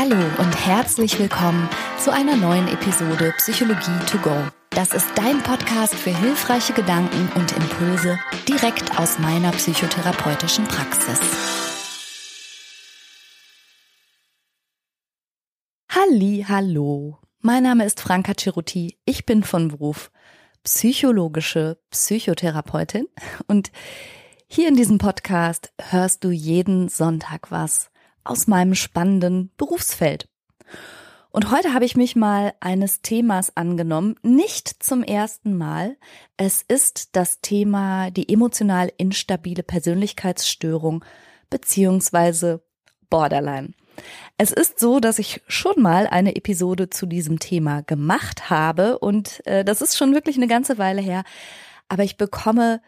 Hallo und herzlich willkommen zu einer neuen Episode Psychologie to go. Das ist dein Podcast für hilfreiche Gedanken und Impulse direkt aus meiner psychotherapeutischen Praxis. Halli, hallo. Mein Name ist Franka Ceruti. Ich bin von Beruf psychologische Psychotherapeutin und hier in diesem Podcast hörst du jeden Sonntag was aus meinem spannenden Berufsfeld. Und heute habe ich mich mal eines Themas angenommen, nicht zum ersten Mal. Es ist das Thema die emotional instabile Persönlichkeitsstörung beziehungsweise Borderline. Es ist so, dass ich schon mal eine Episode zu diesem Thema gemacht habe und äh, das ist schon wirklich eine ganze Weile her, aber ich bekomme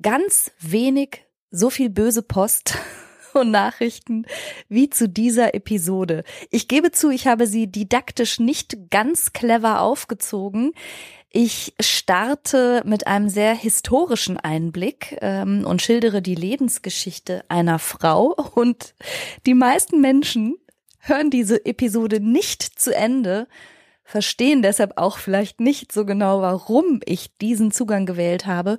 ganz wenig so viel böse Post und Nachrichten wie zu dieser Episode. Ich gebe zu, ich habe sie didaktisch nicht ganz clever aufgezogen. Ich starte mit einem sehr historischen Einblick ähm, und schildere die Lebensgeschichte einer Frau. Und die meisten Menschen hören diese Episode nicht zu Ende, verstehen deshalb auch vielleicht nicht so genau, warum ich diesen Zugang gewählt habe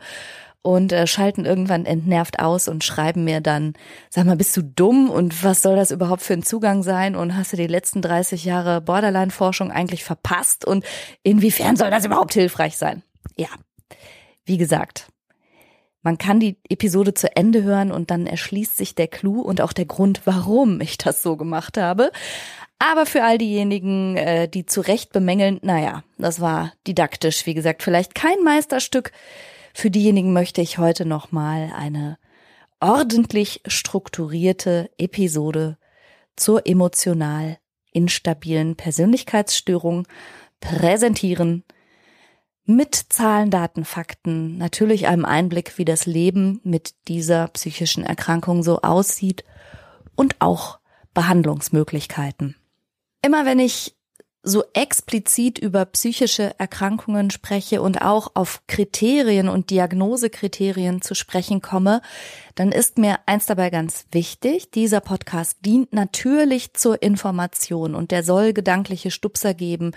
und äh, schalten irgendwann entnervt aus und schreiben mir dann, sag mal, bist du dumm und was soll das überhaupt für ein Zugang sein und hast du die letzten 30 Jahre Borderline-Forschung eigentlich verpasst und inwiefern soll das überhaupt hilfreich sein? Ja, wie gesagt, man kann die Episode zu Ende hören und dann erschließt sich der Clou und auch der Grund, warum ich das so gemacht habe. Aber für all diejenigen, äh, die zu Recht bemängeln, naja, das war didaktisch, wie gesagt, vielleicht kein Meisterstück, für diejenigen möchte ich heute nochmal eine ordentlich strukturierte Episode zur emotional instabilen Persönlichkeitsstörung präsentieren. Mit Zahlen, Daten, Fakten, natürlich einem Einblick, wie das Leben mit dieser psychischen Erkrankung so aussieht und auch Behandlungsmöglichkeiten. Immer wenn ich so explizit über psychische Erkrankungen spreche und auch auf Kriterien und Diagnosekriterien zu sprechen komme, dann ist mir eins dabei ganz wichtig. Dieser Podcast dient natürlich zur Information und der soll gedankliche Stupser geben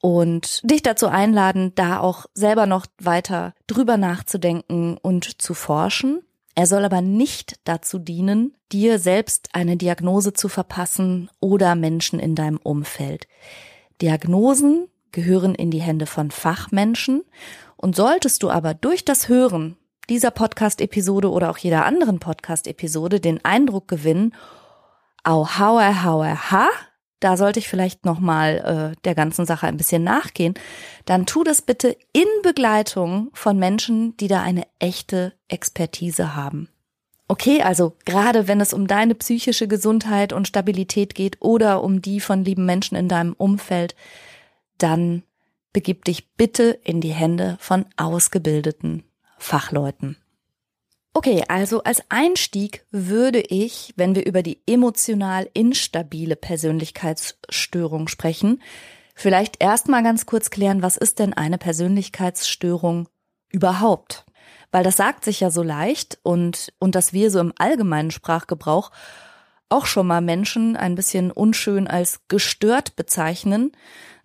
und dich dazu einladen, da auch selber noch weiter drüber nachzudenken und zu forschen. Er soll aber nicht dazu dienen, dir selbst eine Diagnose zu verpassen oder Menschen in deinem Umfeld. Diagnosen gehören in die Hände von Fachmenschen und solltest du aber durch das Hören dieser Podcast-Episode oder auch jeder anderen Podcast-Episode den Eindruck gewinnen, au hauer hauer ha, da sollte ich vielleicht nochmal äh, der ganzen Sache ein bisschen nachgehen, dann tu das bitte in Begleitung von Menschen, die da eine echte Expertise haben. Okay, also gerade wenn es um deine psychische Gesundheit und Stabilität geht oder um die von lieben Menschen in deinem Umfeld, dann begib dich bitte in die Hände von ausgebildeten Fachleuten. Okay, also als Einstieg würde ich, wenn wir über die emotional instabile Persönlichkeitsstörung sprechen, vielleicht erstmal ganz kurz klären, was ist denn eine Persönlichkeitsstörung überhaupt? Weil das sagt sich ja so leicht und, und dass wir so im allgemeinen Sprachgebrauch auch schon mal Menschen ein bisschen unschön als gestört bezeichnen.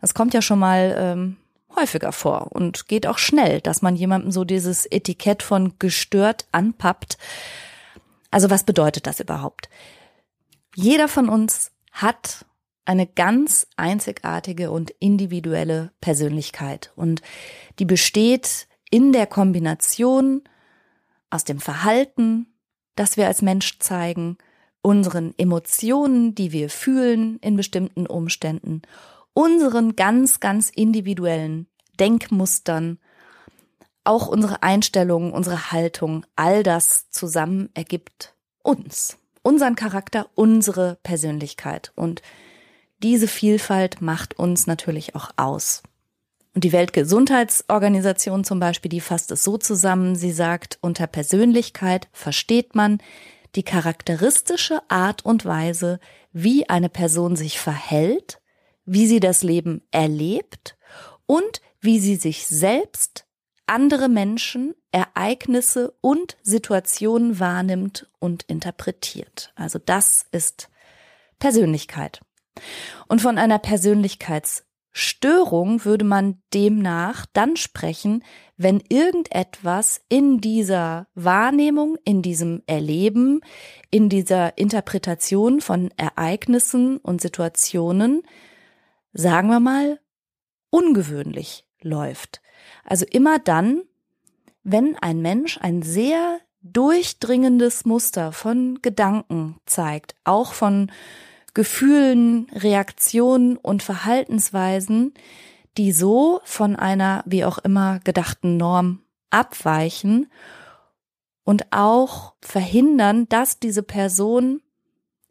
Das kommt ja schon mal ähm, häufiger vor und geht auch schnell, dass man jemandem so dieses Etikett von gestört anpappt. Also was bedeutet das überhaupt? Jeder von uns hat eine ganz einzigartige und individuelle Persönlichkeit und die besteht in der Kombination aus dem Verhalten, das wir als Mensch zeigen, unseren Emotionen, die wir fühlen in bestimmten Umständen, unseren ganz, ganz individuellen Denkmustern, auch unsere Einstellungen, unsere Haltung, all das zusammen ergibt uns, unseren Charakter, unsere Persönlichkeit. Und diese Vielfalt macht uns natürlich auch aus. Und die Weltgesundheitsorganisation zum Beispiel, die fasst es so zusammen, sie sagt, unter Persönlichkeit versteht man die charakteristische Art und Weise, wie eine Person sich verhält, wie sie das Leben erlebt und wie sie sich selbst, andere Menschen, Ereignisse und Situationen wahrnimmt und interpretiert. Also das ist Persönlichkeit. Und von einer Persönlichkeitsstörung würde man demnach dann sprechen, wenn irgendetwas in dieser Wahrnehmung, in diesem Erleben, in dieser Interpretation von Ereignissen und Situationen, sagen wir mal, ungewöhnlich läuft. Also immer dann, wenn ein Mensch ein sehr durchdringendes Muster von Gedanken zeigt, auch von Gefühlen, Reaktionen und Verhaltensweisen, die so von einer wie auch immer gedachten Norm abweichen und auch verhindern, dass diese Person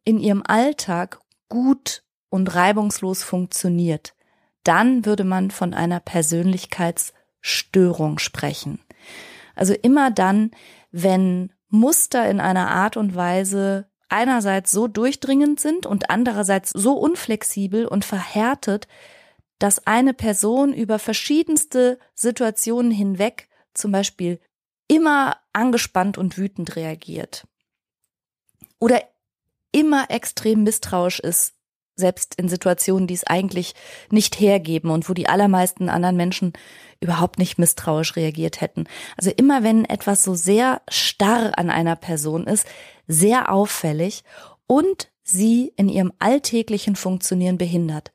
in ihrem Alltag gut und reibungslos funktioniert. Dann würde man von einer Persönlichkeitsstörung sprechen. Also immer dann, wenn Muster in einer Art und Weise einerseits so durchdringend sind und andererseits so unflexibel und verhärtet, dass eine Person über verschiedenste Situationen hinweg zum Beispiel immer angespannt und wütend reagiert oder immer extrem misstrauisch ist selbst in Situationen, die es eigentlich nicht hergeben und wo die allermeisten anderen Menschen überhaupt nicht misstrauisch reagiert hätten. Also immer wenn etwas so sehr starr an einer Person ist, sehr auffällig und sie in ihrem alltäglichen Funktionieren behindert,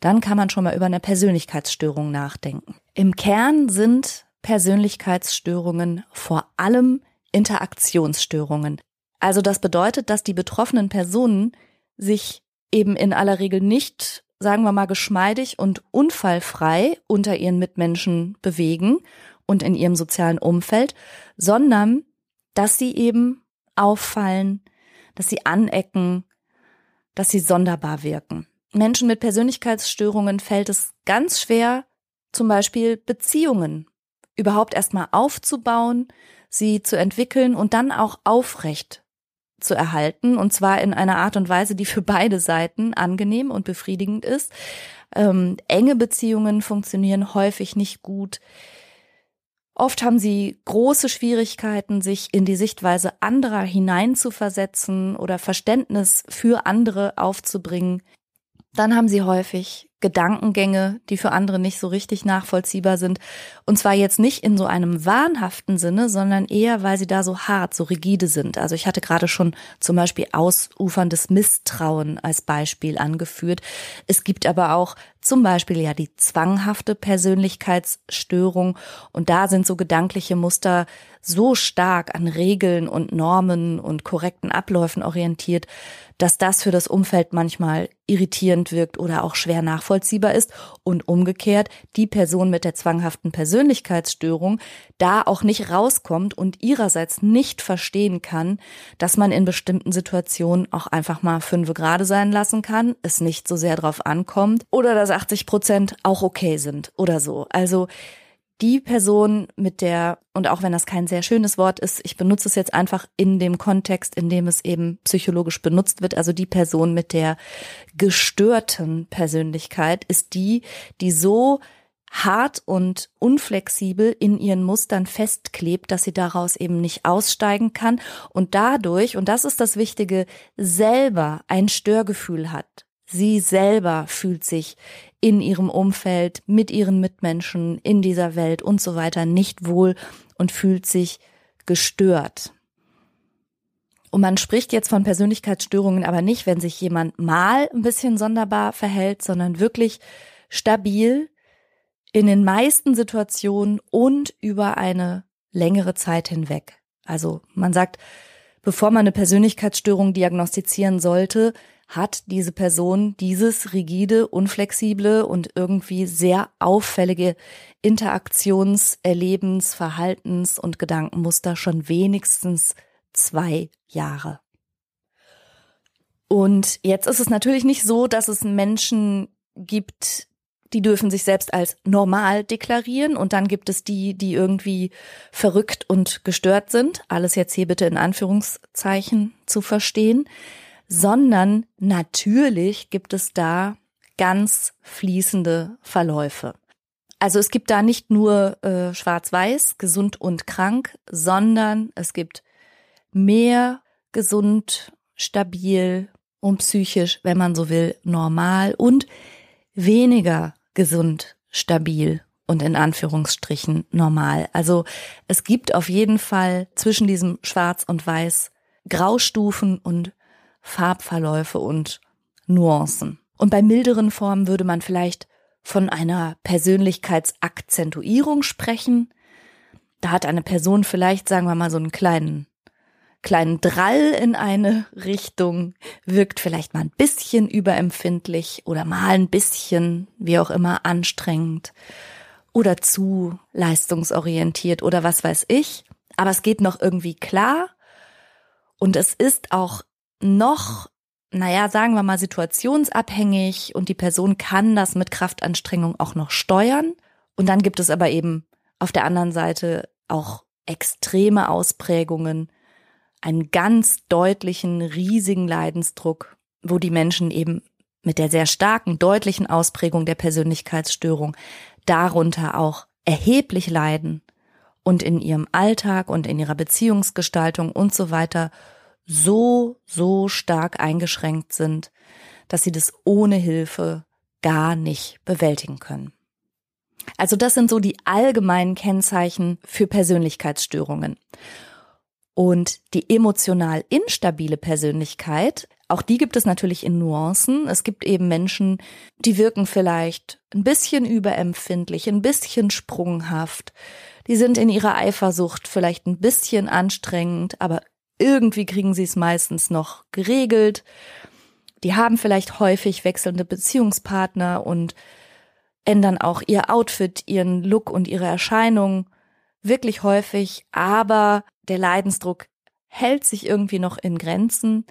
dann kann man schon mal über eine Persönlichkeitsstörung nachdenken. Im Kern sind Persönlichkeitsstörungen vor allem Interaktionsstörungen. Also das bedeutet, dass die betroffenen Personen sich eben in aller Regel nicht, sagen wir mal, geschmeidig und unfallfrei unter ihren Mitmenschen bewegen und in ihrem sozialen Umfeld, sondern dass sie eben auffallen, dass sie anecken, dass sie sonderbar wirken. Menschen mit Persönlichkeitsstörungen fällt es ganz schwer, zum Beispiel Beziehungen überhaupt erstmal aufzubauen, sie zu entwickeln und dann auch aufrecht zu erhalten und zwar in einer Art und Weise, die für beide Seiten angenehm und befriedigend ist. Ähm, enge Beziehungen funktionieren häufig nicht gut. Oft haben sie große Schwierigkeiten, sich in die Sichtweise anderer hineinzuversetzen oder Verständnis für andere aufzubringen. Dann haben sie häufig Gedankengänge, die für andere nicht so richtig nachvollziehbar sind. Und zwar jetzt nicht in so einem wahnhaften Sinne, sondern eher, weil sie da so hart, so rigide sind. Also ich hatte gerade schon zum Beispiel ausuferndes Misstrauen als Beispiel angeführt. Es gibt aber auch zum Beispiel ja die zwanghafte Persönlichkeitsstörung. Und da sind so gedankliche Muster so stark an Regeln und Normen und korrekten Abläufen orientiert, dass das für das Umfeld manchmal irritierend wirkt oder auch schwer nachvollziehbar ist und umgekehrt die Person mit der zwanghaften Persönlichkeitsstörung da auch nicht rauskommt und ihrerseits nicht verstehen kann, dass man in bestimmten Situationen auch einfach mal fünfe gerade sein lassen kann, es nicht so sehr drauf ankommt oder dass 80 Prozent auch okay sind oder so. Also die Person mit der, und auch wenn das kein sehr schönes Wort ist, ich benutze es jetzt einfach in dem Kontext, in dem es eben psychologisch benutzt wird, also die Person mit der gestörten Persönlichkeit ist die, die so hart und unflexibel in ihren Mustern festklebt, dass sie daraus eben nicht aussteigen kann und dadurch, und das ist das Wichtige, selber ein Störgefühl hat. Sie selber fühlt sich in ihrem Umfeld, mit ihren Mitmenschen, in dieser Welt und so weiter nicht wohl und fühlt sich gestört. Und man spricht jetzt von Persönlichkeitsstörungen aber nicht, wenn sich jemand mal ein bisschen sonderbar verhält, sondern wirklich stabil in den meisten Situationen und über eine längere Zeit hinweg. Also man sagt, bevor man eine Persönlichkeitsstörung diagnostizieren sollte, hat diese Person dieses rigide, unflexible und irgendwie sehr auffällige Interaktions-, Erlebens-, Verhaltens- und Gedankenmuster schon wenigstens zwei Jahre. Und jetzt ist es natürlich nicht so, dass es Menschen gibt, die dürfen sich selbst als normal deklarieren und dann gibt es die, die irgendwie verrückt und gestört sind. Alles jetzt hier bitte in Anführungszeichen zu verstehen sondern natürlich gibt es da ganz fließende Verläufe. Also es gibt da nicht nur äh, schwarz-weiß, gesund und krank, sondern es gibt mehr gesund, stabil und psychisch, wenn man so will, normal und weniger gesund, stabil und in Anführungsstrichen normal. Also es gibt auf jeden Fall zwischen diesem Schwarz und Weiß Graustufen und Farbverläufe und Nuancen. Und bei milderen Formen würde man vielleicht von einer Persönlichkeitsakzentuierung sprechen. Da hat eine Person vielleicht, sagen wir mal, so einen kleinen kleinen Drall in eine Richtung, wirkt vielleicht mal ein bisschen überempfindlich oder mal ein bisschen, wie auch immer, anstrengend oder zu leistungsorientiert oder was weiß ich. Aber es geht noch irgendwie klar und es ist auch noch, naja, sagen wir mal, situationsabhängig und die Person kann das mit Kraftanstrengung auch noch steuern. Und dann gibt es aber eben auf der anderen Seite auch extreme Ausprägungen, einen ganz deutlichen, riesigen Leidensdruck, wo die Menschen eben mit der sehr starken, deutlichen Ausprägung der Persönlichkeitsstörung darunter auch erheblich leiden und in ihrem Alltag und in ihrer Beziehungsgestaltung und so weiter so, so stark eingeschränkt sind, dass sie das ohne Hilfe gar nicht bewältigen können. Also das sind so die allgemeinen Kennzeichen für Persönlichkeitsstörungen. Und die emotional instabile Persönlichkeit, auch die gibt es natürlich in Nuancen. Es gibt eben Menschen, die wirken vielleicht ein bisschen überempfindlich, ein bisschen sprunghaft. Die sind in ihrer Eifersucht vielleicht ein bisschen anstrengend, aber irgendwie kriegen sie es meistens noch geregelt. Die haben vielleicht häufig wechselnde Beziehungspartner und ändern auch ihr Outfit, ihren Look und ihre Erscheinung wirklich häufig, aber der Leidensdruck hält sich irgendwie noch in Grenzen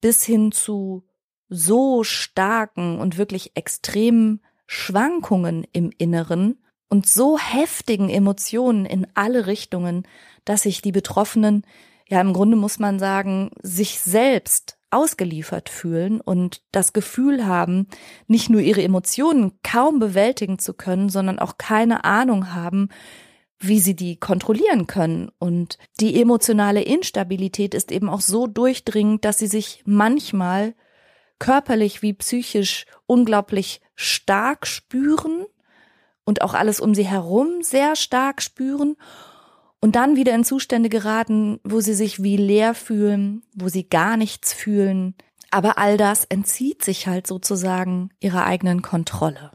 bis hin zu so starken und wirklich extremen Schwankungen im Inneren und so heftigen Emotionen in alle Richtungen, dass sich die Betroffenen, ja im Grunde muss man sagen, sich selbst ausgeliefert fühlen und das Gefühl haben, nicht nur ihre Emotionen kaum bewältigen zu können, sondern auch keine Ahnung haben, wie sie die kontrollieren können. Und die emotionale Instabilität ist eben auch so durchdringend, dass sie sich manchmal körperlich wie psychisch unglaublich stark spüren und auch alles um sie herum sehr stark spüren und dann wieder in Zustände geraten, wo sie sich wie leer fühlen, wo sie gar nichts fühlen. Aber all das entzieht sich halt sozusagen ihrer eigenen Kontrolle.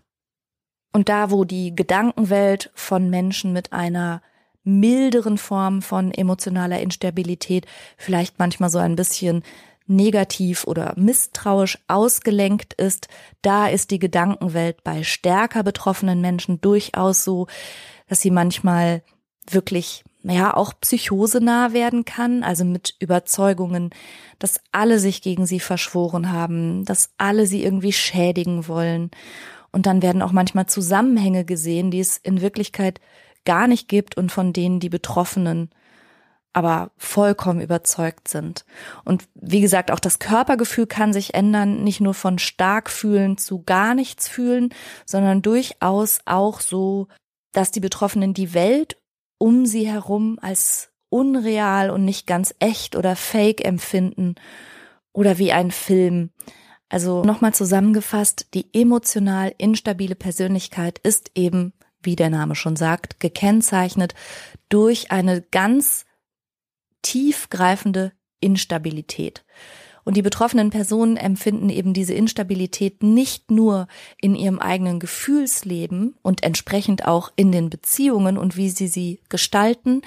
Und da, wo die Gedankenwelt von Menschen mit einer milderen Form von emotionaler Instabilität vielleicht manchmal so ein bisschen negativ oder misstrauisch ausgelenkt ist, da ist die Gedankenwelt bei stärker betroffenen Menschen durchaus so, dass sie manchmal wirklich ja auch psychosenah werden kann, also mit Überzeugungen, dass alle sich gegen sie verschworen haben, dass alle sie irgendwie schädigen wollen und dann werden auch manchmal Zusammenhänge gesehen, die es in Wirklichkeit gar nicht gibt und von denen die Betroffenen aber vollkommen überzeugt sind. Und wie gesagt, auch das Körpergefühl kann sich ändern, nicht nur von stark fühlen zu gar nichts fühlen, sondern durchaus auch so, dass die Betroffenen die Welt um sie herum als unreal und nicht ganz echt oder fake empfinden oder wie ein Film. Also nochmal zusammengefasst, die emotional instabile Persönlichkeit ist eben, wie der Name schon sagt, gekennzeichnet durch eine ganz tiefgreifende Instabilität. Und die betroffenen Personen empfinden eben diese Instabilität nicht nur in ihrem eigenen Gefühlsleben und entsprechend auch in den Beziehungen und wie sie sie gestalten,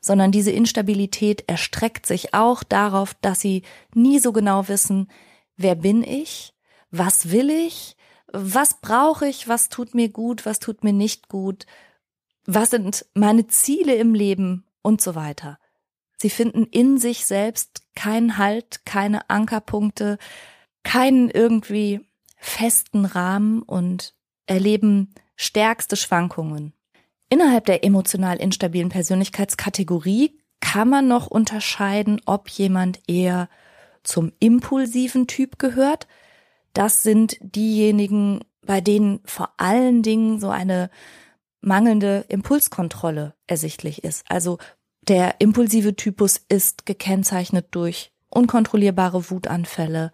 sondern diese Instabilität erstreckt sich auch darauf, dass sie nie so genau wissen, wer bin ich, was will ich, was brauche ich, was tut mir gut, was tut mir nicht gut, was sind meine Ziele im Leben? Und so weiter. Sie finden in sich selbst keinen Halt, keine Ankerpunkte, keinen irgendwie festen Rahmen und erleben stärkste Schwankungen. Innerhalb der emotional instabilen Persönlichkeitskategorie kann man noch unterscheiden, ob jemand eher zum impulsiven Typ gehört. Das sind diejenigen, bei denen vor allen Dingen so eine mangelnde Impulskontrolle ersichtlich ist. Also der impulsive Typus ist gekennzeichnet durch unkontrollierbare Wutanfälle,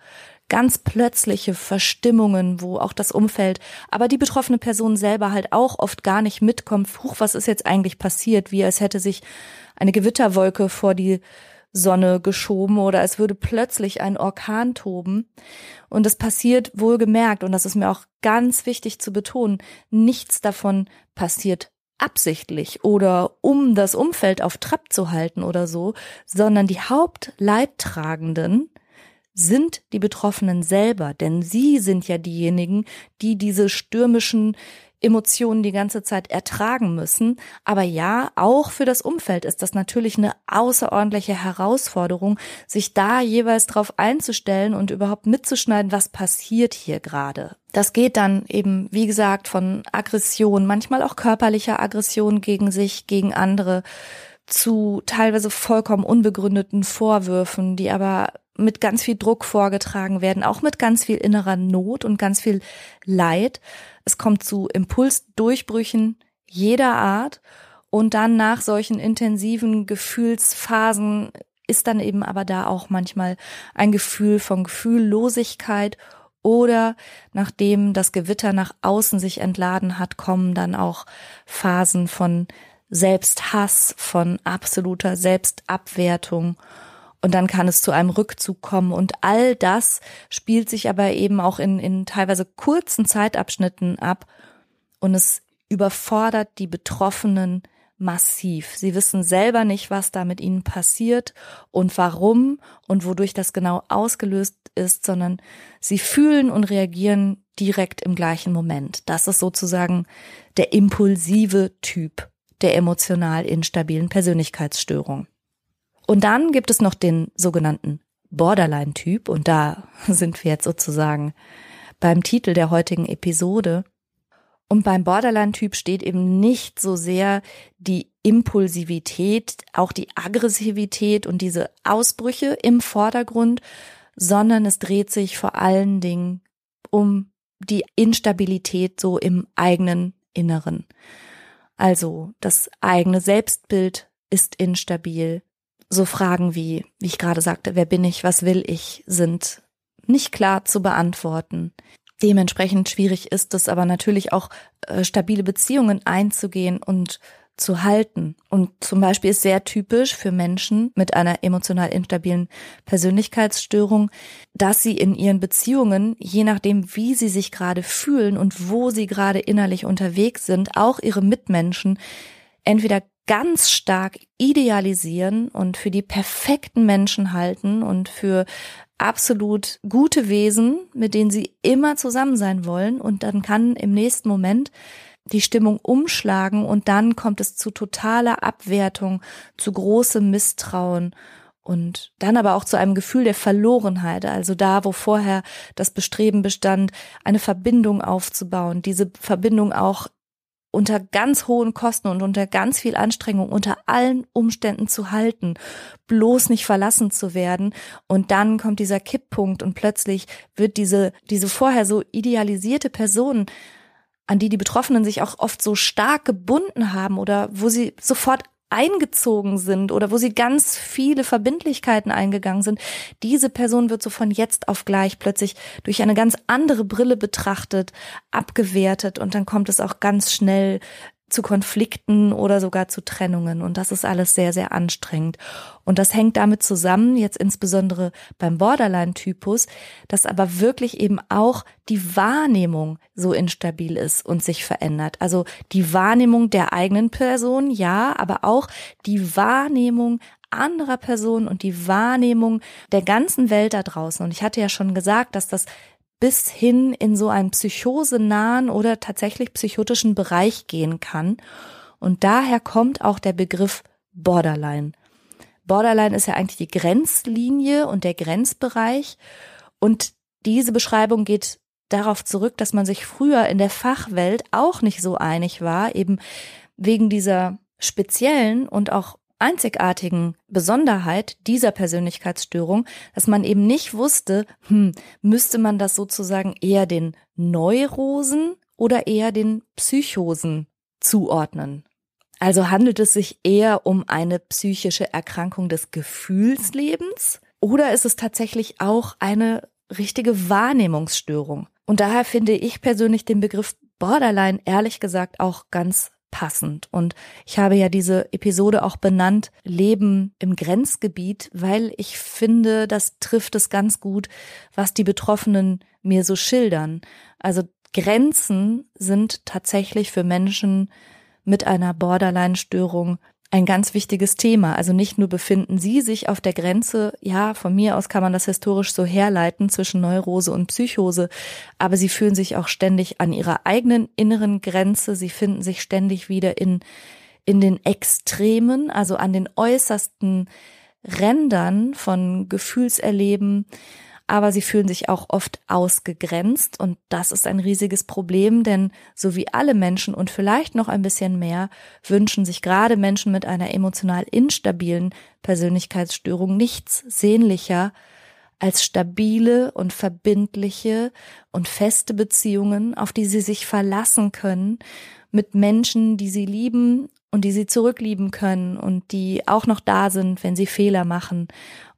ganz plötzliche Verstimmungen, wo auch das Umfeld, aber die betroffene Person selber halt auch oft gar nicht mitkommt, huch, was ist jetzt eigentlich passiert, wie als hätte sich eine Gewitterwolke vor die Sonne geschoben oder es würde plötzlich ein Orkan toben. Und es passiert wohlgemerkt, und das ist mir auch ganz wichtig zu betonen, nichts davon passiert absichtlich oder um das Umfeld auf Trab zu halten oder so, sondern die Hauptleidtragenden sind die Betroffenen selber, denn sie sind ja diejenigen, die diese stürmischen Emotionen die ganze Zeit ertragen müssen. Aber ja, auch für das Umfeld ist das natürlich eine außerordentliche Herausforderung, sich da jeweils drauf einzustellen und überhaupt mitzuschneiden, was passiert hier gerade. Das geht dann eben, wie gesagt, von Aggression, manchmal auch körperlicher Aggression gegen sich, gegen andere, zu teilweise vollkommen unbegründeten Vorwürfen, die aber mit ganz viel Druck vorgetragen werden, auch mit ganz viel innerer Not und ganz viel Leid. Es kommt zu Impulsdurchbrüchen jeder Art und dann nach solchen intensiven Gefühlsphasen ist dann eben aber da auch manchmal ein Gefühl von Gefühllosigkeit oder nachdem das Gewitter nach außen sich entladen hat, kommen dann auch Phasen von Selbsthass, von absoluter Selbstabwertung und dann kann es zu einem Rückzug kommen. Und all das spielt sich aber eben auch in, in teilweise kurzen Zeitabschnitten ab. Und es überfordert die Betroffenen massiv. Sie wissen selber nicht, was da mit ihnen passiert und warum und wodurch das genau ausgelöst ist, sondern sie fühlen und reagieren direkt im gleichen Moment. Das ist sozusagen der impulsive Typ der emotional instabilen Persönlichkeitsstörung. Und dann gibt es noch den sogenannten Borderline-Typ und da sind wir jetzt sozusagen beim Titel der heutigen Episode. Und beim Borderline-Typ steht eben nicht so sehr die Impulsivität, auch die Aggressivität und diese Ausbrüche im Vordergrund, sondern es dreht sich vor allen Dingen um die Instabilität so im eigenen Inneren. Also das eigene Selbstbild ist instabil, so Fragen wie, wie ich gerade sagte, wer bin ich, was will ich, sind nicht klar zu beantworten. Dementsprechend schwierig ist es aber natürlich auch, äh, stabile Beziehungen einzugehen und zu halten. Und zum Beispiel ist sehr typisch für Menschen mit einer emotional instabilen Persönlichkeitsstörung, dass sie in ihren Beziehungen, je nachdem, wie sie sich gerade fühlen und wo sie gerade innerlich unterwegs sind, auch ihre Mitmenschen entweder ganz stark idealisieren und für die perfekten Menschen halten und für absolut gute Wesen, mit denen sie immer zusammen sein wollen. Und dann kann im nächsten Moment die Stimmung umschlagen und dann kommt es zu totaler Abwertung, zu großem Misstrauen und dann aber auch zu einem Gefühl der Verlorenheit, also da, wo vorher das Bestreben bestand, eine Verbindung aufzubauen, diese Verbindung auch unter ganz hohen Kosten und unter ganz viel Anstrengung unter allen Umständen zu halten, bloß nicht verlassen zu werden. Und dann kommt dieser Kipppunkt und plötzlich wird diese, diese vorher so idealisierte Person, an die die Betroffenen sich auch oft so stark gebunden haben oder wo sie sofort eingezogen sind oder wo sie ganz viele Verbindlichkeiten eingegangen sind, diese Person wird so von jetzt auf gleich plötzlich durch eine ganz andere Brille betrachtet, abgewertet und dann kommt es auch ganz schnell zu Konflikten oder sogar zu Trennungen. Und das ist alles sehr, sehr anstrengend. Und das hängt damit zusammen, jetzt insbesondere beim Borderline-Typus, dass aber wirklich eben auch die Wahrnehmung so instabil ist und sich verändert. Also die Wahrnehmung der eigenen Person, ja, aber auch die Wahrnehmung anderer Personen und die Wahrnehmung der ganzen Welt da draußen. Und ich hatte ja schon gesagt, dass das bis hin in so einen psychosenahen oder tatsächlich psychotischen Bereich gehen kann. Und daher kommt auch der Begriff Borderline. Borderline ist ja eigentlich die Grenzlinie und der Grenzbereich. Und diese Beschreibung geht darauf zurück, dass man sich früher in der Fachwelt auch nicht so einig war, eben wegen dieser speziellen und auch einzigartigen Besonderheit dieser Persönlichkeitsstörung, dass man eben nicht wusste, hm, müsste man das sozusagen eher den Neurosen oder eher den Psychosen zuordnen. Also handelt es sich eher um eine psychische Erkrankung des Gefühlslebens oder ist es tatsächlich auch eine richtige Wahrnehmungsstörung. Und daher finde ich persönlich den Begriff Borderline ehrlich gesagt auch ganz passend. Und ich habe ja diese Episode auch benannt, Leben im Grenzgebiet, weil ich finde, das trifft es ganz gut, was die Betroffenen mir so schildern. Also Grenzen sind tatsächlich für Menschen mit einer Borderline-Störung ein ganz wichtiges Thema. Also nicht nur befinden sie sich auf der Grenze, ja, von mir aus kann man das historisch so herleiten zwischen Neurose und Psychose, aber sie fühlen sich auch ständig an ihrer eigenen inneren Grenze, sie finden sich ständig wieder in, in den Extremen, also an den äußersten Rändern von Gefühlserleben aber sie fühlen sich auch oft ausgegrenzt und das ist ein riesiges Problem, denn so wie alle Menschen und vielleicht noch ein bisschen mehr wünschen sich gerade Menschen mit einer emotional instabilen Persönlichkeitsstörung nichts sehnlicher als stabile und verbindliche und feste Beziehungen, auf die sie sich verlassen können, mit Menschen, die sie lieben und die sie zurücklieben können und die auch noch da sind, wenn sie Fehler machen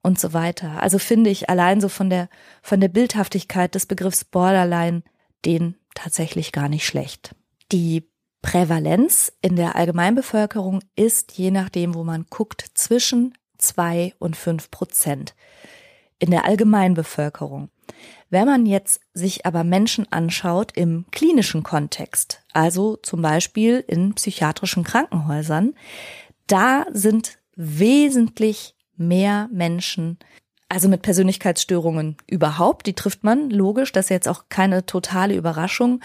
und so weiter. Also finde ich allein so von der, von der Bildhaftigkeit des Begriffs Borderline den tatsächlich gar nicht schlecht. Die Prävalenz in der Allgemeinbevölkerung ist, je nachdem, wo man guckt, zwischen zwei und fünf Prozent. In der Allgemeinbevölkerung. Wenn man jetzt sich aber Menschen anschaut im klinischen Kontext, also zum Beispiel in psychiatrischen Krankenhäusern, da sind wesentlich mehr Menschen, also mit Persönlichkeitsstörungen überhaupt, die trifft man, logisch, das ist jetzt auch keine totale Überraschung,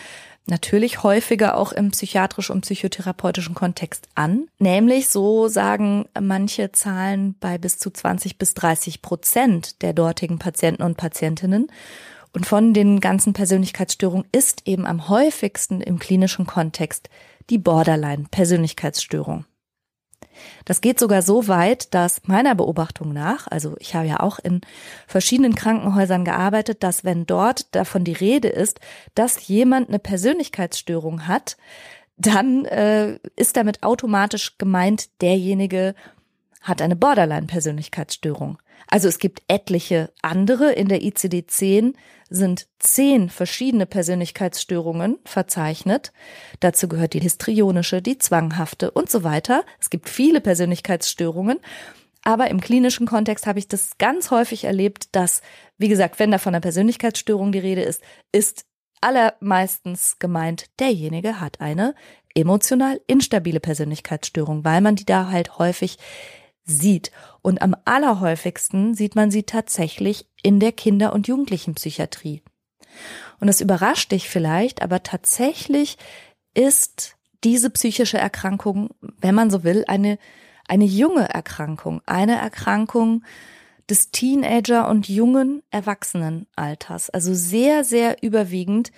natürlich häufiger auch im psychiatrisch und psychotherapeutischen Kontext an. Nämlich, so sagen manche Zahlen bei bis zu 20 bis 30 Prozent der dortigen Patienten und Patientinnen. Und von den ganzen Persönlichkeitsstörungen ist eben am häufigsten im klinischen Kontext die Borderline-Persönlichkeitsstörung. Das geht sogar so weit, dass meiner Beobachtung nach, also ich habe ja auch in verschiedenen Krankenhäusern gearbeitet, dass wenn dort davon die Rede ist, dass jemand eine Persönlichkeitsstörung hat, dann äh, ist damit automatisch gemeint, derjenige hat eine Borderline-Persönlichkeitsstörung. Also es gibt etliche andere. In der ICD-10 sind zehn verschiedene Persönlichkeitsstörungen verzeichnet. Dazu gehört die histrionische, die zwanghafte und so weiter. Es gibt viele Persönlichkeitsstörungen. Aber im klinischen Kontext habe ich das ganz häufig erlebt, dass, wie gesagt, wenn da von einer Persönlichkeitsstörung die Rede ist, ist allermeistens gemeint, derjenige hat eine emotional instabile Persönlichkeitsstörung, weil man die da halt häufig sieht. Und am allerhäufigsten sieht man sie tatsächlich in der Kinder- und Jugendlichenpsychiatrie. Und es überrascht dich vielleicht, aber tatsächlich ist diese psychische Erkrankung, wenn man so will, eine, eine junge Erkrankung, eine Erkrankung des Teenager- und jungen Erwachsenenalters. Also sehr, sehr überwiegend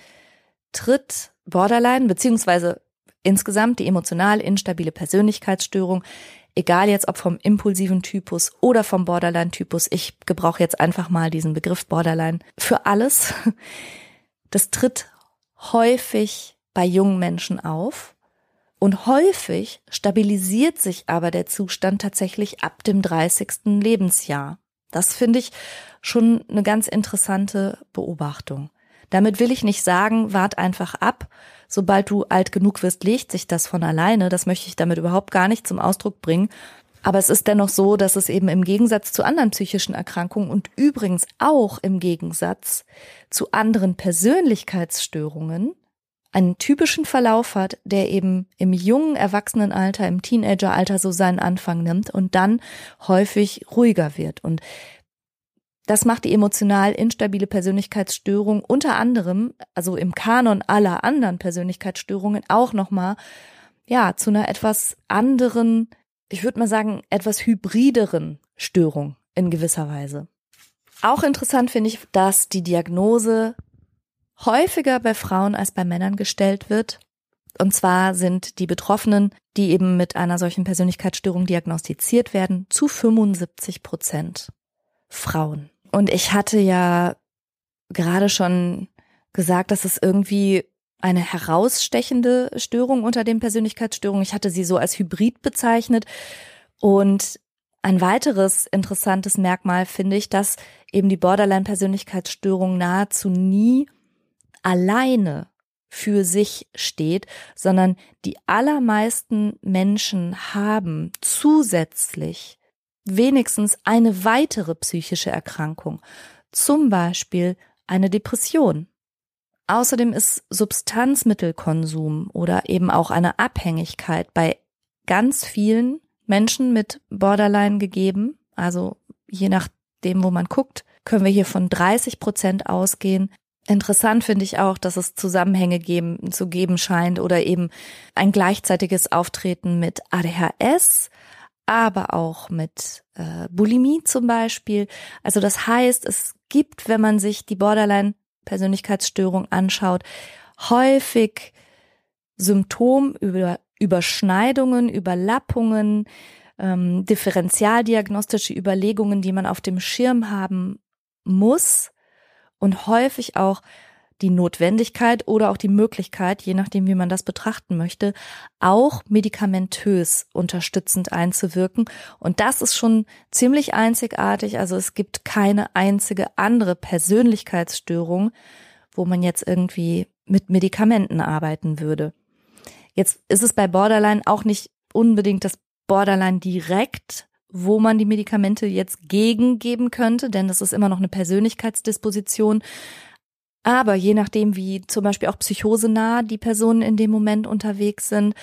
tritt Borderline beziehungsweise insgesamt die emotional instabile Persönlichkeitsstörung egal jetzt ob vom impulsiven Typus oder vom Borderline-Typus, ich gebrauche jetzt einfach mal diesen Begriff Borderline für alles. Das tritt häufig bei jungen Menschen auf und häufig stabilisiert sich aber der Zustand tatsächlich ab dem 30. Lebensjahr. Das finde ich schon eine ganz interessante Beobachtung. Damit will ich nicht sagen, wart einfach ab. Sobald du alt genug wirst, legt sich das von alleine. Das möchte ich damit überhaupt gar nicht zum Ausdruck bringen. Aber es ist dennoch so, dass es eben im Gegensatz zu anderen psychischen Erkrankungen und übrigens auch im Gegensatz zu anderen Persönlichkeitsstörungen einen typischen Verlauf hat, der eben im jungen Erwachsenenalter, im Teenageralter so seinen Anfang nimmt und dann häufig ruhiger wird. Und das macht die emotional instabile Persönlichkeitsstörung unter anderem, also im Kanon aller anderen Persönlichkeitsstörungen auch nochmal, ja, zu einer etwas anderen, ich würde mal sagen, etwas hybrideren Störung in gewisser Weise. Auch interessant finde ich, dass die Diagnose häufiger bei Frauen als bei Männern gestellt wird. Und zwar sind die Betroffenen, die eben mit einer solchen Persönlichkeitsstörung diagnostiziert werden, zu 75 Prozent Frauen. Und ich hatte ja gerade schon gesagt, dass es irgendwie eine herausstechende Störung unter den Persönlichkeitsstörungen. Ich hatte sie so als Hybrid bezeichnet. Und Ein weiteres interessantes Merkmal finde ich, dass eben die Borderline-Persönlichkeitsstörung nahezu nie alleine für sich steht, sondern die allermeisten Menschen haben zusätzlich wenigstens eine weitere psychische Erkrankung, zum Beispiel eine Depression. Außerdem ist Substanzmittelkonsum oder eben auch eine Abhängigkeit bei ganz vielen Menschen mit Borderline gegeben. Also je nachdem, wo man guckt, können wir hier von 30 Prozent ausgehen. Interessant finde ich auch, dass es Zusammenhänge geben, zu geben scheint oder eben ein gleichzeitiges Auftreten mit ADHS, aber auch mit äh, Bulimie zum Beispiel. Also das heißt, es gibt, wenn man sich die Borderline-Persönlichkeitsstörung anschaut, häufig Symptomüberschneidungen, Überlappungen, ähm, differentialdiagnostische Überlegungen, die man auf dem Schirm haben muss und häufig auch die Notwendigkeit oder auch die Möglichkeit, je nachdem, wie man das betrachten möchte, auch medikamentös unterstützend einzuwirken. Und das ist schon ziemlich einzigartig. Also es gibt keine einzige andere Persönlichkeitsstörung, wo man jetzt irgendwie mit Medikamenten arbeiten würde. Jetzt ist es bei Borderline auch nicht unbedingt das Borderline direkt wo man die Medikamente jetzt gegengeben könnte, denn das ist immer noch eine Persönlichkeitsdisposition. Aber je nachdem, wie zum Beispiel auch psychosenah die Personen in dem Moment unterwegs sind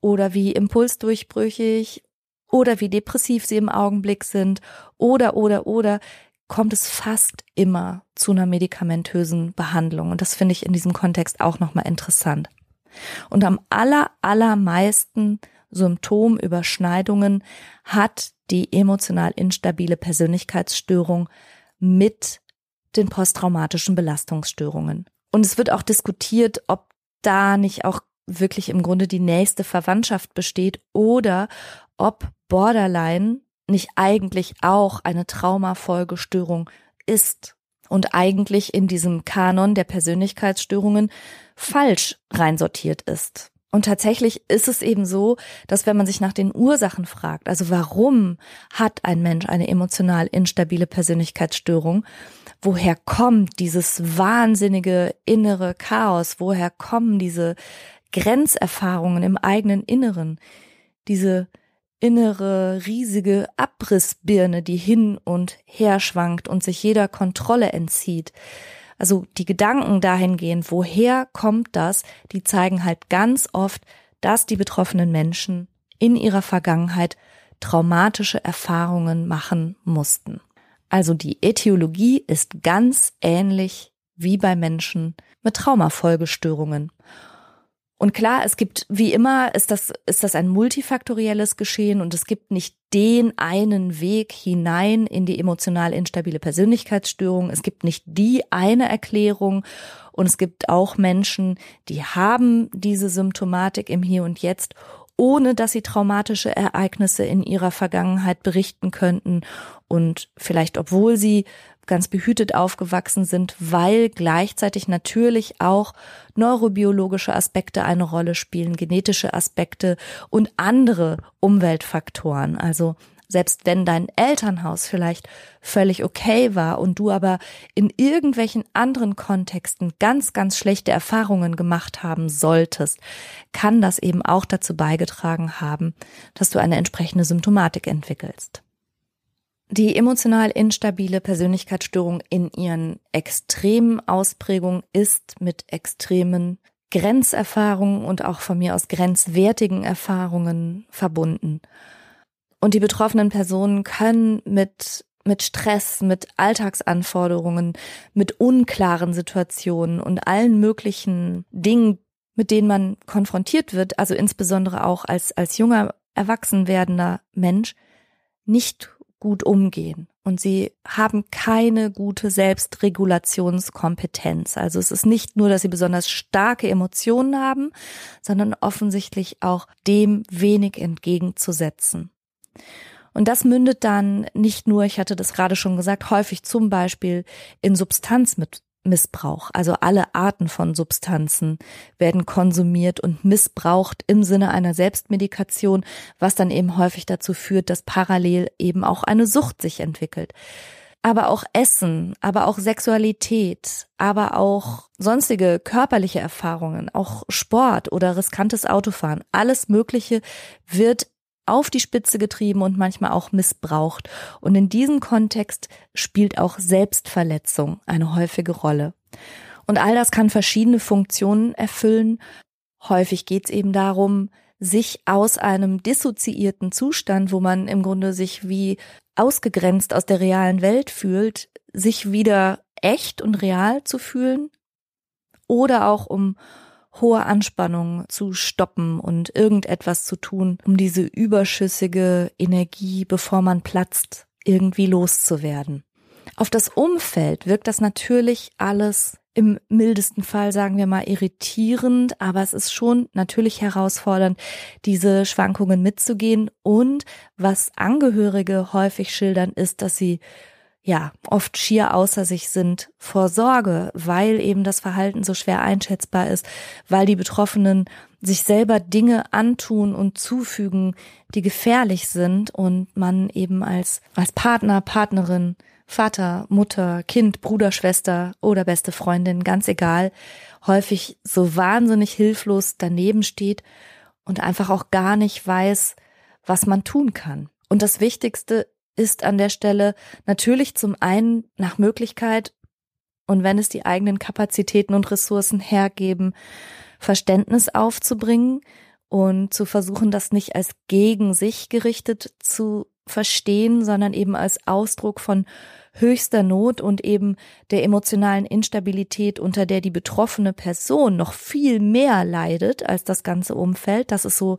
oder wie impulsdurchbrüchig oder wie depressiv sie im Augenblick sind oder, oder, oder, kommt es fast immer zu einer medikamentösen Behandlung. Und das finde ich in diesem Kontext auch nochmal interessant. Und am aller, allermeisten Symptomüberschneidungen hat die emotional instabile Persönlichkeitsstörung mit den posttraumatischen Belastungsstörungen. Und es wird auch diskutiert, ob da nicht auch wirklich im Grunde die nächste Verwandtschaft besteht oder ob Borderline nicht eigentlich auch eine Traumafolgestörung ist und eigentlich in diesem Kanon der Persönlichkeitsstörungen falsch reinsortiert ist. Und tatsächlich ist es eben so, dass wenn man sich nach den Ursachen fragt, also warum hat ein Mensch eine emotional instabile Persönlichkeitsstörung, woher kommt dieses wahnsinnige innere Chaos, woher kommen diese Grenzerfahrungen im eigenen Inneren, diese innere riesige Abrissbirne, die hin und her schwankt und sich jeder Kontrolle entzieht. Also die Gedanken dahingehend, woher kommt das, die zeigen halt ganz oft, dass die betroffenen Menschen in ihrer Vergangenheit traumatische Erfahrungen machen mussten. Also die Äthiologie ist ganz ähnlich wie bei Menschen mit Traumafolgestörungen. Und klar, es gibt, wie immer, ist das, ist das ein multifaktorielles Geschehen und es gibt nicht den einen Weg hinein in die emotional instabile Persönlichkeitsstörung. Es gibt nicht die eine Erklärung und es gibt auch Menschen, die haben diese Symptomatik im Hier und Jetzt ohne dass sie traumatische Ereignisse in ihrer Vergangenheit berichten könnten und vielleicht obwohl sie ganz behütet aufgewachsen sind, weil gleichzeitig natürlich auch neurobiologische Aspekte eine Rolle spielen, genetische Aspekte und andere Umweltfaktoren. Also selbst wenn dein Elternhaus vielleicht völlig okay war und du aber in irgendwelchen anderen Kontexten ganz, ganz schlechte Erfahrungen gemacht haben solltest, kann das eben auch dazu beigetragen haben, dass du eine entsprechende Symptomatik entwickelst. Die emotional instabile Persönlichkeitsstörung in ihren extremen Ausprägungen ist mit extremen Grenzerfahrungen und auch von mir aus grenzwertigen Erfahrungen verbunden. Und die betroffenen Personen können mit mit Stress, mit Alltagsanforderungen, mit unklaren Situationen und allen möglichen Dingen, mit denen man konfrontiert wird, also insbesondere auch als, als junger, erwachsen werdender Mensch, nicht gut umgehen. Und sie haben keine gute Selbstregulationskompetenz. Also es ist nicht nur, dass sie besonders starke Emotionen haben, sondern offensichtlich auch dem wenig entgegenzusetzen. Und das mündet dann nicht nur, ich hatte das gerade schon gesagt, häufig zum Beispiel in Substanzmittel Missbrauch. Also alle Arten von Substanzen werden konsumiert und missbraucht im Sinne einer Selbstmedikation, was dann eben häufig dazu führt, dass parallel eben auch eine Sucht sich entwickelt. Aber auch Essen, aber auch Sexualität, aber auch sonstige körperliche Erfahrungen, auch Sport oder riskantes Autofahren, alles Mögliche wird auf die Spitze getrieben und manchmal auch missbraucht. Und in diesem Kontext spielt auch Selbstverletzung eine häufige Rolle. Und all das kann verschiedene Funktionen erfüllen. Häufig geht es eben darum, sich aus einem dissoziierten Zustand, wo man im Grunde sich wie ausgegrenzt aus der realen Welt fühlt, sich wieder echt und real zu fühlen. Oder auch um hohe Anspannung zu stoppen und irgendetwas zu tun, um diese überschüssige Energie, bevor man platzt, irgendwie loszuwerden. Auf das Umfeld wirkt das natürlich alles im mildesten Fall, sagen wir mal, irritierend, aber es ist schon natürlich herausfordernd, diese Schwankungen mitzugehen. Und was Angehörige häufig schildern, ist, dass sie ja, oft schier außer sich sind vor Sorge, weil eben das Verhalten so schwer einschätzbar ist, weil die Betroffenen sich selber Dinge antun und zufügen, die gefährlich sind und man eben als, als Partner, Partnerin, Vater, Mutter, Kind, Bruder, Schwester oder beste Freundin, ganz egal, häufig so wahnsinnig hilflos daneben steht und einfach auch gar nicht weiß, was man tun kann. Und das Wichtigste ist an der Stelle natürlich zum einen nach Möglichkeit und wenn es die eigenen Kapazitäten und Ressourcen hergeben, Verständnis aufzubringen und zu versuchen, das nicht als gegen sich gerichtet zu verstehen, sondern eben als Ausdruck von höchster Not und eben der emotionalen Instabilität, unter der die betroffene Person noch viel mehr leidet als das ganze Umfeld. Das ist so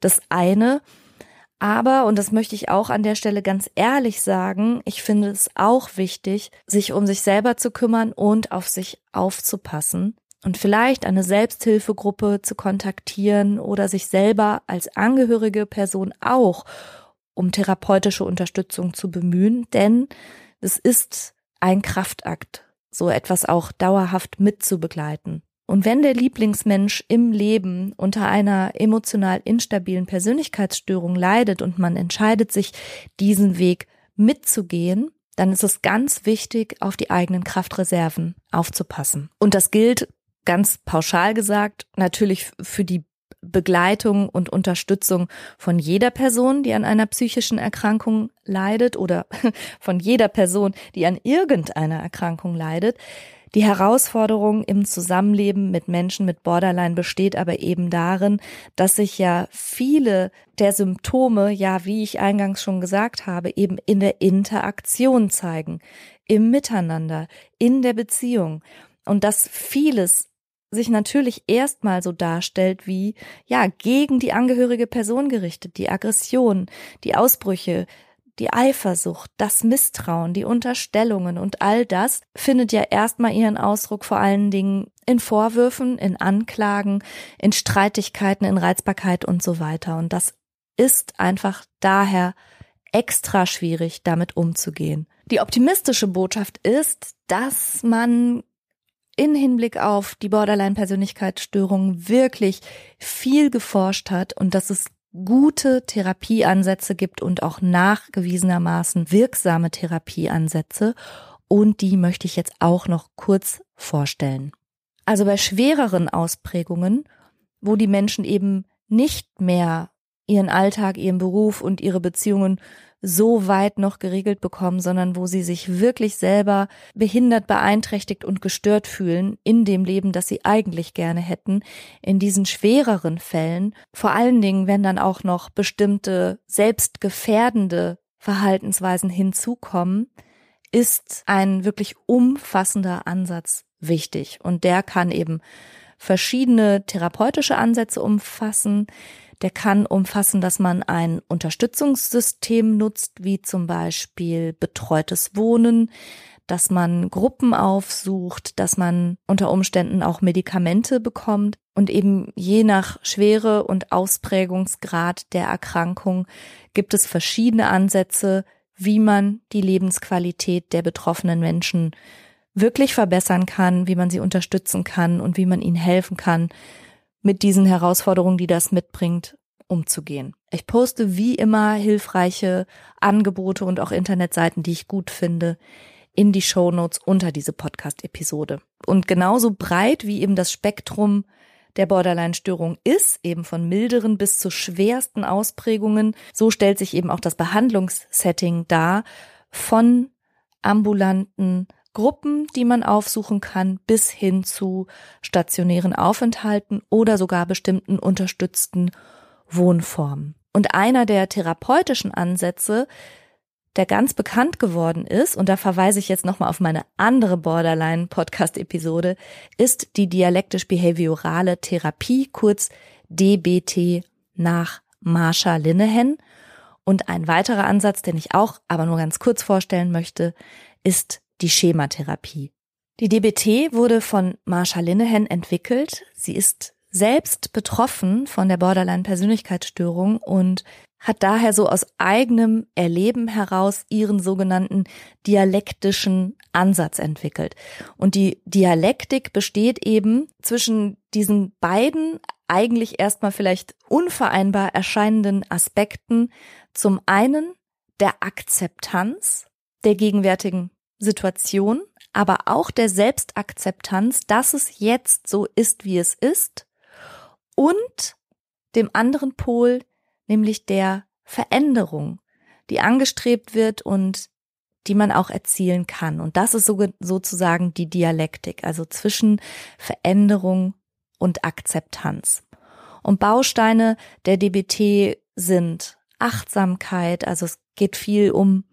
das eine. Aber, und das möchte ich auch an der Stelle ganz ehrlich sagen, ich finde es auch wichtig, sich um sich selber zu kümmern und auf sich aufzupassen und vielleicht eine Selbsthilfegruppe zu kontaktieren oder sich selber als angehörige Person auch um therapeutische Unterstützung zu bemühen, denn es ist ein Kraftakt, so etwas auch dauerhaft mitzubegleiten. Und wenn der Lieblingsmensch im Leben unter einer emotional instabilen Persönlichkeitsstörung leidet und man entscheidet sich, diesen Weg mitzugehen, dann ist es ganz wichtig, auf die eigenen Kraftreserven aufzupassen. Und das gilt ganz pauschal gesagt natürlich für die Begleitung und Unterstützung von jeder Person, die an einer psychischen Erkrankung leidet oder von jeder Person, die an irgendeiner Erkrankung leidet. Die Herausforderung im Zusammenleben mit Menschen mit Borderline besteht aber eben darin, dass sich ja viele der Symptome, ja, wie ich eingangs schon gesagt habe, eben in der Interaktion zeigen, im Miteinander, in der Beziehung. Und dass vieles sich natürlich erstmal so darstellt wie, ja, gegen die angehörige Person gerichtet, die Aggression, die Ausbrüche, die Eifersucht, das Misstrauen, die Unterstellungen und all das findet ja erstmal ihren Ausdruck vor allen Dingen in Vorwürfen, in Anklagen, in Streitigkeiten, in Reizbarkeit und so weiter. Und das ist einfach daher extra schwierig, damit umzugehen. Die optimistische Botschaft ist, dass man in Hinblick auf die Borderline-Persönlichkeitsstörung wirklich viel geforscht hat und dass es gute Therapieansätze gibt und auch nachgewiesenermaßen wirksame Therapieansätze. Und die möchte ich jetzt auch noch kurz vorstellen. Also bei schwereren Ausprägungen, wo die Menschen eben nicht mehr ihren Alltag, ihren Beruf und ihre Beziehungen so weit noch geregelt bekommen, sondern wo sie sich wirklich selber behindert, beeinträchtigt und gestört fühlen in dem Leben, das sie eigentlich gerne hätten. In diesen schwereren Fällen, vor allen Dingen, wenn dann auch noch bestimmte selbstgefährdende Verhaltensweisen hinzukommen, ist ein wirklich umfassender Ansatz wichtig. Und der kann eben verschiedene therapeutische Ansätze umfassen. Der kann umfassen, dass man ein Unterstützungssystem nutzt, wie zum Beispiel betreutes Wohnen, dass man Gruppen aufsucht, dass man unter Umständen auch Medikamente bekommt und eben je nach Schwere und Ausprägungsgrad der Erkrankung gibt es verschiedene Ansätze, wie man die Lebensqualität der betroffenen Menschen wirklich verbessern kann, wie man sie unterstützen kann und wie man ihnen helfen kann, mit diesen Herausforderungen, die das mitbringt, umzugehen. Ich poste wie immer hilfreiche Angebote und auch Internetseiten, die ich gut finde, in die Show Notes unter diese Podcast-Episode. Und genauso breit wie eben das Spektrum der Borderline-Störung ist, eben von milderen bis zu schwersten Ausprägungen, so stellt sich eben auch das Behandlungssetting dar, von ambulanten Gruppen, die man aufsuchen kann, bis hin zu stationären Aufenthalten oder sogar bestimmten unterstützten Wohnformen. Und einer der therapeutischen Ansätze, der ganz bekannt geworden ist, und da verweise ich jetzt nochmal auf meine andere Borderline-Podcast-Episode, ist die dialektisch-behaviorale Therapie, kurz DBT nach Marsha Linehan. Und ein weiterer Ansatz, den ich auch aber nur ganz kurz vorstellen möchte, ist die Schematherapie. Die DBT wurde von Marsha Linehan entwickelt. Sie ist selbst betroffen von der Borderline-Persönlichkeitsstörung und hat daher so aus eigenem Erleben heraus ihren sogenannten dialektischen Ansatz entwickelt. Und die Dialektik besteht eben zwischen diesen beiden eigentlich erstmal vielleicht unvereinbar erscheinenden Aspekten. Zum einen der Akzeptanz der gegenwärtigen Situation, aber auch der Selbstakzeptanz, dass es jetzt so ist, wie es ist und dem anderen Pol, nämlich der Veränderung, die angestrebt wird und die man auch erzielen kann. Und das ist so, sozusagen die Dialektik, also zwischen Veränderung und Akzeptanz. Und Bausteine der DBT sind Achtsamkeit, also es geht viel um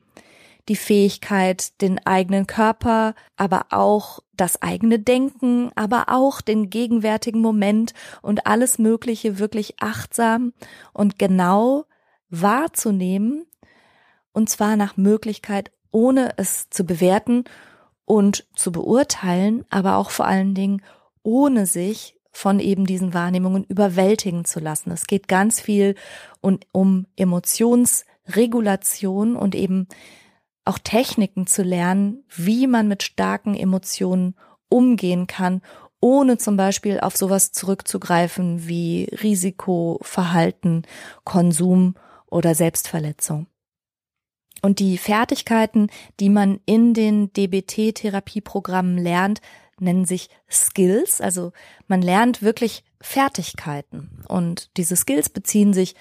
die Fähigkeit, den eigenen Körper, aber auch das eigene Denken, aber auch den gegenwärtigen Moment und alles Mögliche wirklich achtsam und genau wahrzunehmen, und zwar nach Möglichkeit, ohne es zu bewerten und zu beurteilen, aber auch vor allen Dingen ohne sich von eben diesen Wahrnehmungen überwältigen zu lassen. Es geht ganz viel um Emotionsregulation und eben auch Techniken zu lernen, wie man mit starken Emotionen umgehen kann, ohne zum Beispiel auf sowas zurückzugreifen wie Risikoverhalten, Konsum oder Selbstverletzung. Und die Fertigkeiten, die man in den DBT-Therapieprogrammen lernt, nennen sich Skills. Also man lernt wirklich Fertigkeiten. Und diese Skills beziehen sich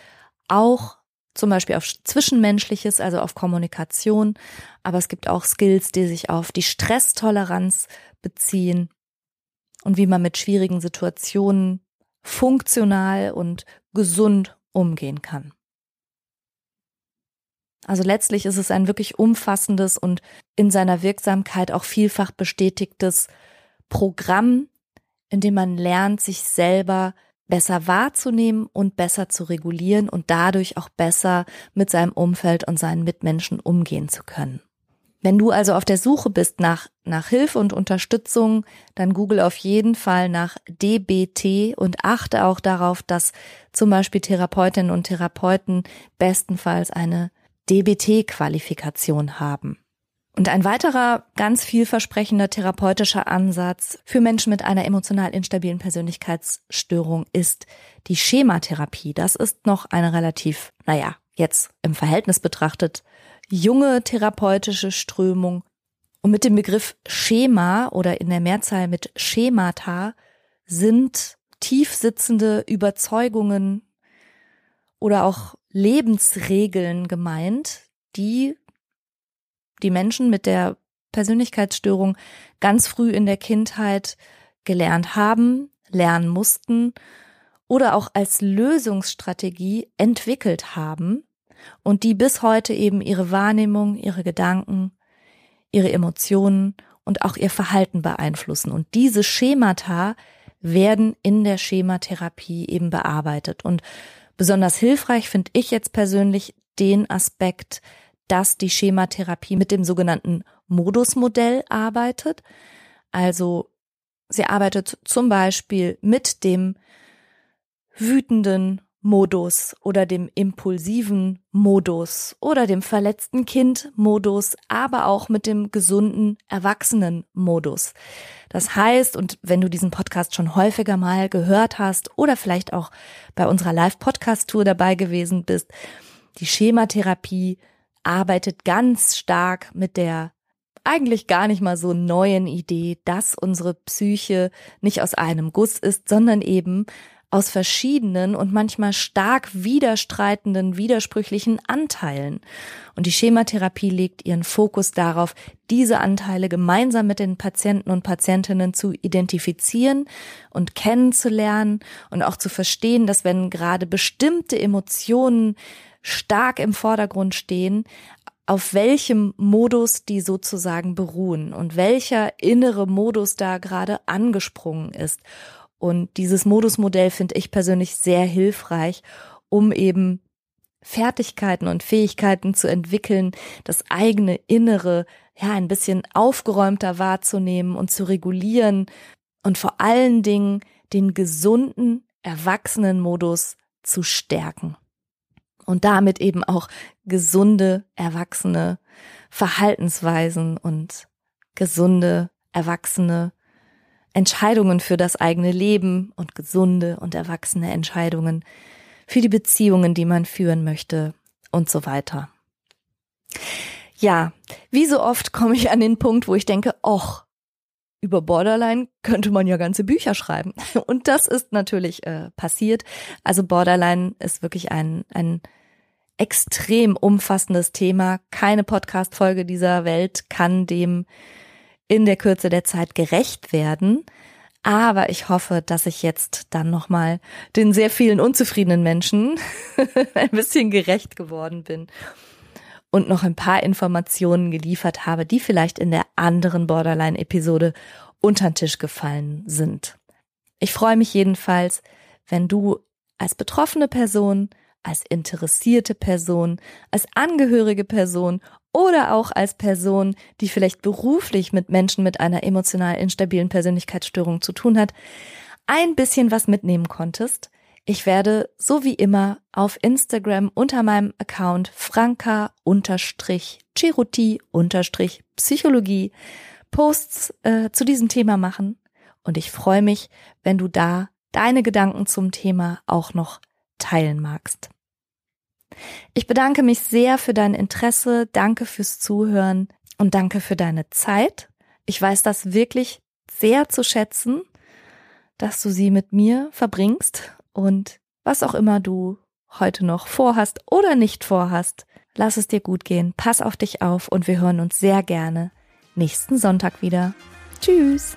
auch zum Beispiel auf Zwischenmenschliches, also auf Kommunikation, aber es gibt auch Skills, die sich auf die Stresstoleranz beziehen und wie man mit schwierigen Situationen funktional und gesund umgehen kann. Also letztlich ist es ein wirklich umfassendes und in seiner Wirksamkeit auch vielfach bestätigtes Programm, in dem man lernt, sich selber besser wahrzunehmen und besser zu regulieren und dadurch auch besser mit seinem Umfeld und seinen Mitmenschen umgehen zu können. Wenn du also auf der Suche bist nach, nach Hilfe und Unterstützung, dann google auf jeden Fall nach DBT und achte auch darauf, dass zum Beispiel Therapeutinnen und Therapeuten bestenfalls eine DBT-Qualifikation haben. Und ein weiterer ganz vielversprechender therapeutischer Ansatz für Menschen mit einer emotional instabilen Persönlichkeitsstörung ist die Schematherapie. Das ist noch eine relativ, naja, jetzt im Verhältnis betrachtet, junge therapeutische Strömung. Und mit dem Begriff Schema oder in der Mehrzahl mit Schemata sind tief sitzende Überzeugungen oder auch Lebensregeln gemeint, die die Menschen mit der Persönlichkeitsstörung ganz früh in der Kindheit gelernt haben, lernen mussten oder auch als Lösungsstrategie entwickelt haben und die bis heute eben ihre Wahrnehmung, ihre Gedanken, ihre Emotionen und auch ihr Verhalten beeinflussen. Und diese Schemata werden in der Schematherapie eben bearbeitet. Und besonders hilfreich finde ich jetzt persönlich den Aspekt, dass die Schematherapie mit dem sogenannten Modusmodell arbeitet. Also sie arbeitet zum Beispiel mit dem wütenden Modus oder dem impulsiven Modus oder dem verletzten Kind Modus, aber auch mit dem gesunden Erwachsenen Modus. Das heißt, und wenn du diesen Podcast schon häufiger mal gehört hast oder vielleicht auch bei unserer Live-Podcast-Tour dabei gewesen bist, die Schematherapie arbeitet ganz stark mit der eigentlich gar nicht mal so neuen Idee, dass unsere Psyche nicht aus einem Guss ist, sondern eben aus verschiedenen und manchmal stark widerstreitenden, widersprüchlichen Anteilen. Und die Schematherapie legt ihren Fokus darauf, diese Anteile gemeinsam mit den Patienten und Patientinnen zu identifizieren und kennenzulernen und auch zu verstehen, dass wenn gerade bestimmte Emotionen stark im Vordergrund stehen, auf welchem Modus die sozusagen beruhen und welcher innere Modus da gerade angesprungen ist. Und dieses Modusmodell finde ich persönlich sehr hilfreich, um eben Fertigkeiten und Fähigkeiten zu entwickeln, das eigene Innere ja ein bisschen aufgeräumter wahrzunehmen und zu regulieren und vor allen Dingen den gesunden Erwachsenenmodus zu stärken und damit eben auch gesunde, erwachsene Verhaltensweisen und gesunde, erwachsene Entscheidungen für das eigene Leben und gesunde und erwachsene Entscheidungen für die Beziehungen, die man führen möchte und so weiter. Ja, wie so oft komme ich an den Punkt, wo ich denke, och, über Borderline könnte man ja ganze Bücher schreiben. Und das ist natürlich äh, passiert. Also Borderline ist wirklich ein, ein extrem umfassendes Thema. Keine Podcast-Folge dieser Welt kann dem in der Kürze der Zeit gerecht werden. Aber ich hoffe, dass ich jetzt dann nochmal den sehr vielen unzufriedenen Menschen ein bisschen gerecht geworden bin und noch ein paar Informationen geliefert habe, die vielleicht in der anderen Borderline-Episode unter den Tisch gefallen sind. Ich freue mich jedenfalls, wenn du als betroffene Person als interessierte Person, als angehörige Person oder auch als Person, die vielleicht beruflich mit Menschen mit einer emotional instabilen Persönlichkeitsstörung zu tun hat, ein bisschen was mitnehmen konntest. Ich werde so wie immer auf Instagram unter meinem Account franka-chiruti-psychologie Posts äh, zu diesem Thema machen und ich freue mich, wenn du da deine Gedanken zum Thema auch noch teilen magst. Ich bedanke mich sehr für dein Interesse, danke fürs Zuhören und danke für deine Zeit. Ich weiß das wirklich sehr zu schätzen, dass du sie mit mir verbringst und was auch immer du heute noch vorhast oder nicht vorhast, lass es dir gut gehen, pass auf dich auf und wir hören uns sehr gerne nächsten Sonntag wieder. Tschüss!